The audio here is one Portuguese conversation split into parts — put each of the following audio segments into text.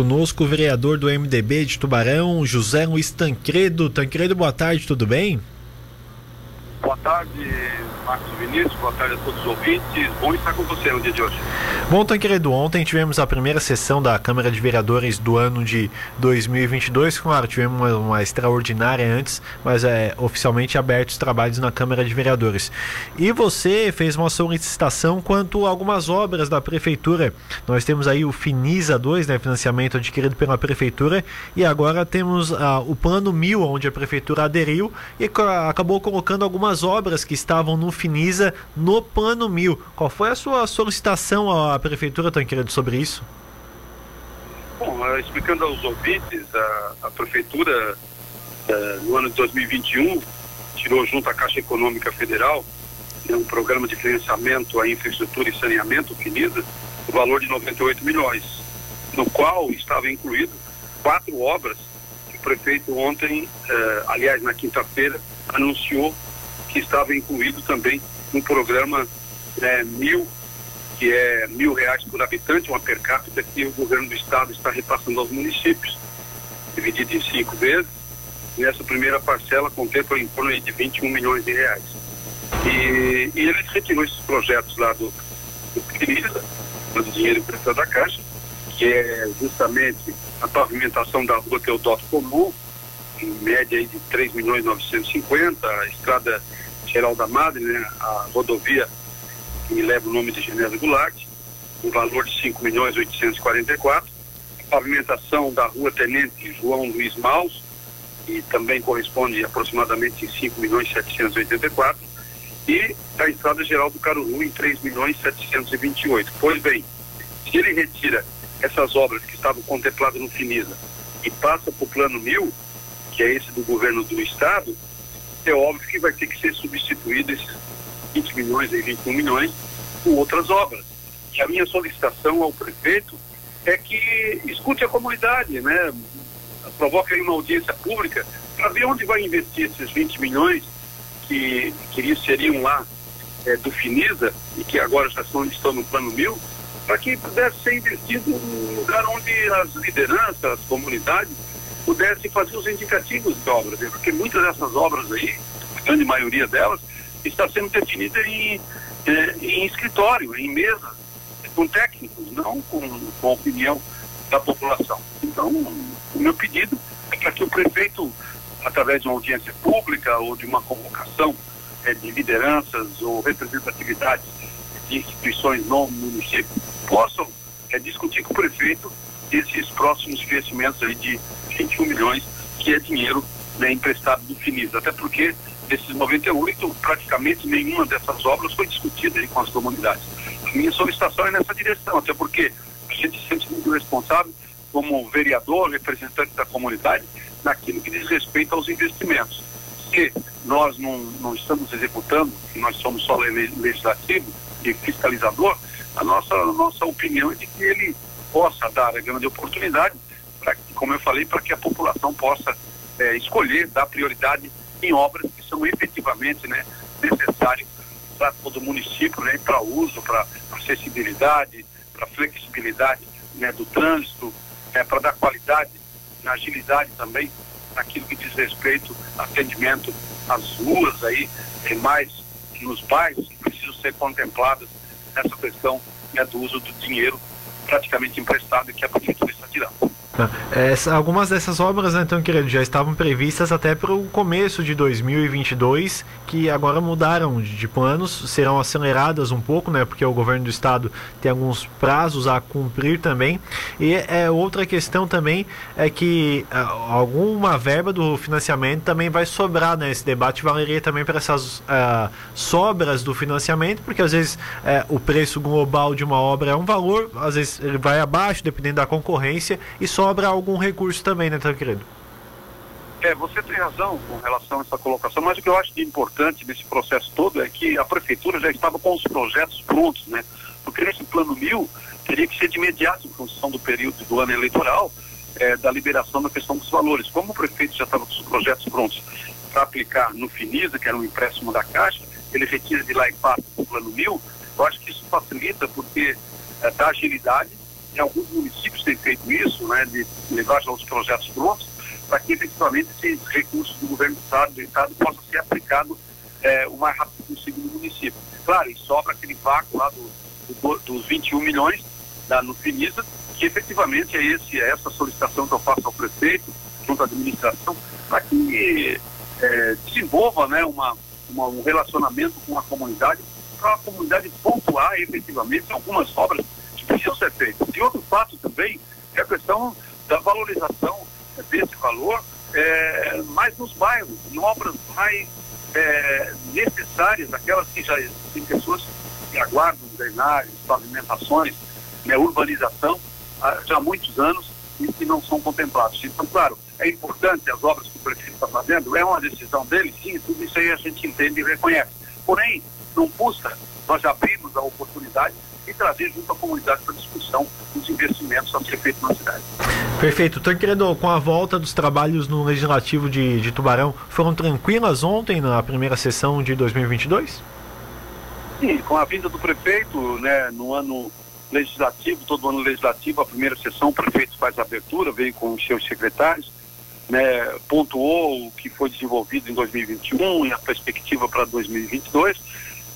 conosco o vereador do MDB de Tubarão, José Luiz Tancredo. Tancredo, boa tarde, tudo bem? Boa tarde, Marcos Vinícius, boa tarde a todos os ouvintes. Bom estar com você no dia de hoje. Bom, Tancredo, ontem tivemos a primeira sessão da Câmara de Vereadores do ano de 2022. Claro, tivemos uma, uma extraordinária antes, mas é oficialmente abertos os trabalhos na Câmara de Vereadores. E você fez uma solicitação quanto a algumas obras da Prefeitura. Nós temos aí o Finisa 2, né, financiamento adquirido pela Prefeitura, e agora temos ah, o Plano Mil, onde a Prefeitura aderiu e acabou colocando algumas obras que estavam no Finisa no Plano Mil. Qual foi a sua solicitação à Prefeitura, Tancredo, sobre isso? Bom, uh, explicando aos ouvintes, a, a Prefeitura, uh, no ano de 2021, tirou junto à Caixa Econômica Federal né, um programa de financiamento à infraestrutura e saneamento, Finisa, o valor de 98 milhões, no qual estava incluído quatro obras que o prefeito ontem, uh, aliás, na quinta-feira, anunciou que estava incluído também no programa é, mil, que é mil reais por habitante, uma per capita que o governo do estado está repassando aos municípios, dividido em cinco vezes. Nessa primeira parcela contempla em torno de 21 milhões de reais. E, e ele retirou esses projetos lá do, do CRISA, do dinheiro emprestado da Caixa, que é justamente a pavimentação da rua Teodoto Comum, em média de 3 milhões 950, a estrada Geral da Madre, né, a rodovia que leva o nome de Genésio Goulart, um valor de 5 milhões 844, a pavimentação da rua Tenente João Luiz Maus, que também corresponde aproximadamente em 5 milhões 784, e a estrada geral do Caruru em 3 milhões 728. Pois bem, se ele retira essas obras que estavam contempladas no Finisa e passa para o plano mil, que é esse do governo do estado, é óbvio que vai ter que ser substituído esses 20 milhões e 21 milhões com outras obras. E a minha solicitação ao prefeito é que escute a comunidade, né? Provoque uma audiência pública para ver onde vai investir esses 20 milhões que, que seriam lá é, do Finisa e que agora já estão, no plano mil, para que pudesse ser investido no lugar onde as lideranças, as comunidades pudesse fazer os indicativos de obras, né? porque muitas dessas obras aí, a grande maioria delas, está sendo definida em, eh, em escritório, em mesa, com técnicos, não com, com a opinião da população. Então, o meu pedido é para que o prefeito, através de uma audiência pública ou de uma convocação eh, de lideranças ou representatividades de instituições no município, possam eh, discutir com o prefeito esses próximos investimentos aí de 21 milhões, que é dinheiro né, emprestado do Finis. Até porque desses 98, praticamente nenhuma dessas obras foi discutida com as comunidades. A minha solicitação é nessa direção, até porque a gente se sente muito responsável como vereador, representante da comunidade, naquilo que diz respeito aos investimentos. Se nós não, não estamos executando, nós somos só legislativo e fiscalizador, a nossa, a nossa opinião é de que ele possa dar a grande oportunidade, para como eu falei, para que a população possa é, escolher, dar prioridade em obras que são efetivamente né, necessárias para todo o município, né, para uso, para acessibilidade, para flexibilidade né, do trânsito, é, para dar qualidade, agilidade também naquilo que diz respeito ao atendimento às ruas aí, e mais nos bairros que precisam ser contempladas nessa questão né, do uso do dinheiro praticamente emprestado que a prefeitura está tirando. Essa, algumas dessas obras, né, então, querido, já estavam previstas até para o começo de 2022, que agora mudaram de planos, serão aceleradas um pouco, né, porque o governo do estado tem alguns prazos a cumprir também. E é, outra questão também é que a, ah, alguma verba do financiamento também vai sobrar, né? Esse debate valeria também para essas uh, sobras do financiamento, porque às vezes uh, o preço global de uma obra é um valor, às vezes ele vai abaixo, dependendo da concorrência, e só sobra algum recurso também, né, querido? É, você tem razão com relação a essa colocação, mas o que eu acho importante nesse processo todo é que a prefeitura já estava com os projetos prontos, né? Porque nesse plano mil teria que ser de imediato em função do período do ano eleitoral, é, da liberação da questão dos valores. Como o prefeito já estava com os projetos prontos para aplicar no Finisa, que era um empréstimo da Caixa, ele retira de lá e passa para o plano mil, eu acho que isso facilita porque é, dá agilidade e alguns municípios têm feito isso, né, de levar já os projetos prontos, para que efetivamente esses recursos do governo do Estado, do Estado possam ser aplicados é, o mais rápido possível no município. Claro, e sobra aquele vácuo lá do, do, dos 21 milhões da, no Finisa, que efetivamente é, esse, é essa solicitação que eu faço ao prefeito, junto à administração, para que é, desenvolva né, uma, uma, um relacionamento com a comunidade, para a comunidade pontuar efetivamente algumas obras precisam ser feitas. E outro fato também é a questão da valorização desse valor é, mais nos bairros, em obras mais é, necessárias, aquelas que já tem pessoas que aguardam drenagens, pavimentações, né, urbanização, já há muitos anos e que não são contemplados. Então, claro, é importante as obras que o prefeito está fazendo, é uma decisão dele, sim, tudo isso aí a gente entende e reconhece. Porém, não custa, nós já abrimos a oportunidade e trazer junto à comunidade para discussão os investimentos a ser feitos na cidade. Perfeito. Tancredo, com a volta dos trabalhos no Legislativo de, de Tubarão, foram tranquilas ontem na primeira sessão de 2022? Sim, com a vinda do prefeito, né, no ano legislativo, todo ano legislativo, a primeira sessão, o prefeito faz a abertura, veio com os seus secretários, né, pontuou o que foi desenvolvido em 2021 e a perspectiva para 2022.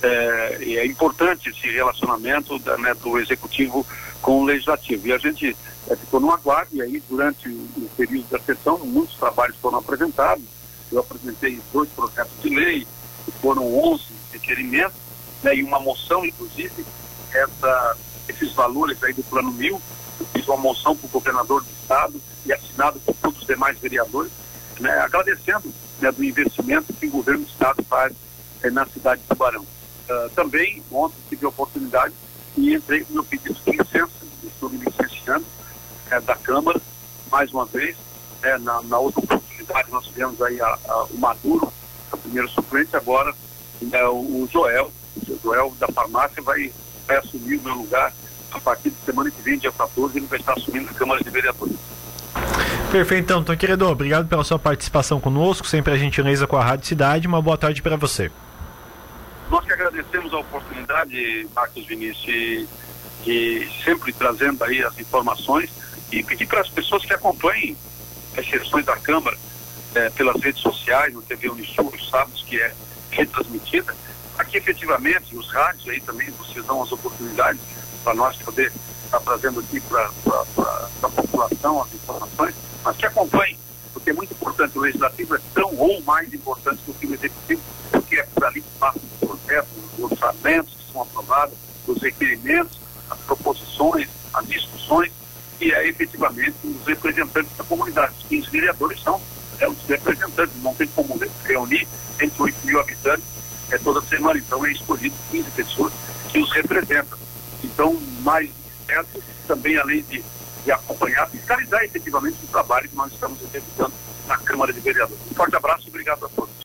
É, e é importante esse relacionamento da, né, do executivo com o legislativo. E a gente é, ficou no aguardo, e aí, durante o, o, período da sessão, muitos trabalhos foram apresentados. Eu apresentei dois projetos de lei, foram 11 requerimentos, né, e uma moção, inclusive, essa esses valores aí do plano mil, fiz uma moção para o governador do estado e assinado por todos os demais vereadores, né, agradecendo né, do investimento que o governo do estado faz é, na cidade de Tubarão. Uh, também, ontem tive a oportunidade e entrei com meu pedido de licença, estou me licenciando é, da Câmara, mais uma vez, é, na, na, outra oportunidade nós tivemos aí a, a, o Maduro, a primeira suplente, agora o, o Joel, o Joel da farmácia vai vai assumir o meu lugar a partir de semana que vem, dia 14, ele vai estar assumindo a Câmara de Vereadores. Perfeito, então, então querido, obrigado pela sua participação conosco, sempre a gentileza com a Rádio Cidade, uma boa tarde para você. Nós que agradecemos a oportunidade, Marcos Vinícius, e, sempre trazendo aí as informações e pedir para as pessoas que acompanhem as sessões da Câmara é, pelas redes sociais, no TV Unisul, os sábados que é retransmitida, Aqui, efetivamente, os rádios aí também, vocês dão as oportunidades para nós poder estar trazendo aqui para a população as informações, mas que acompanhem, porque é muito importante. O legislativo é tão ou mais importante do que o executivo, porque é por ali que passam os projetos, os orçamentos que são aprovados, os requerimentos, as proposições, as discussões, e é efetivamente os representantes da comunidade. Os 15 vereadores são é, os representantes, não tem como reunir 108 mil habitantes é toda semana. Então é escolhido 15 pessoas que os representam. Então, mais certo, também além de, de acompanhar, fiscalizar efetivamente o trabalho que nós estamos executando na Câmara de Vereadores. Um forte abraço e obrigado a todos.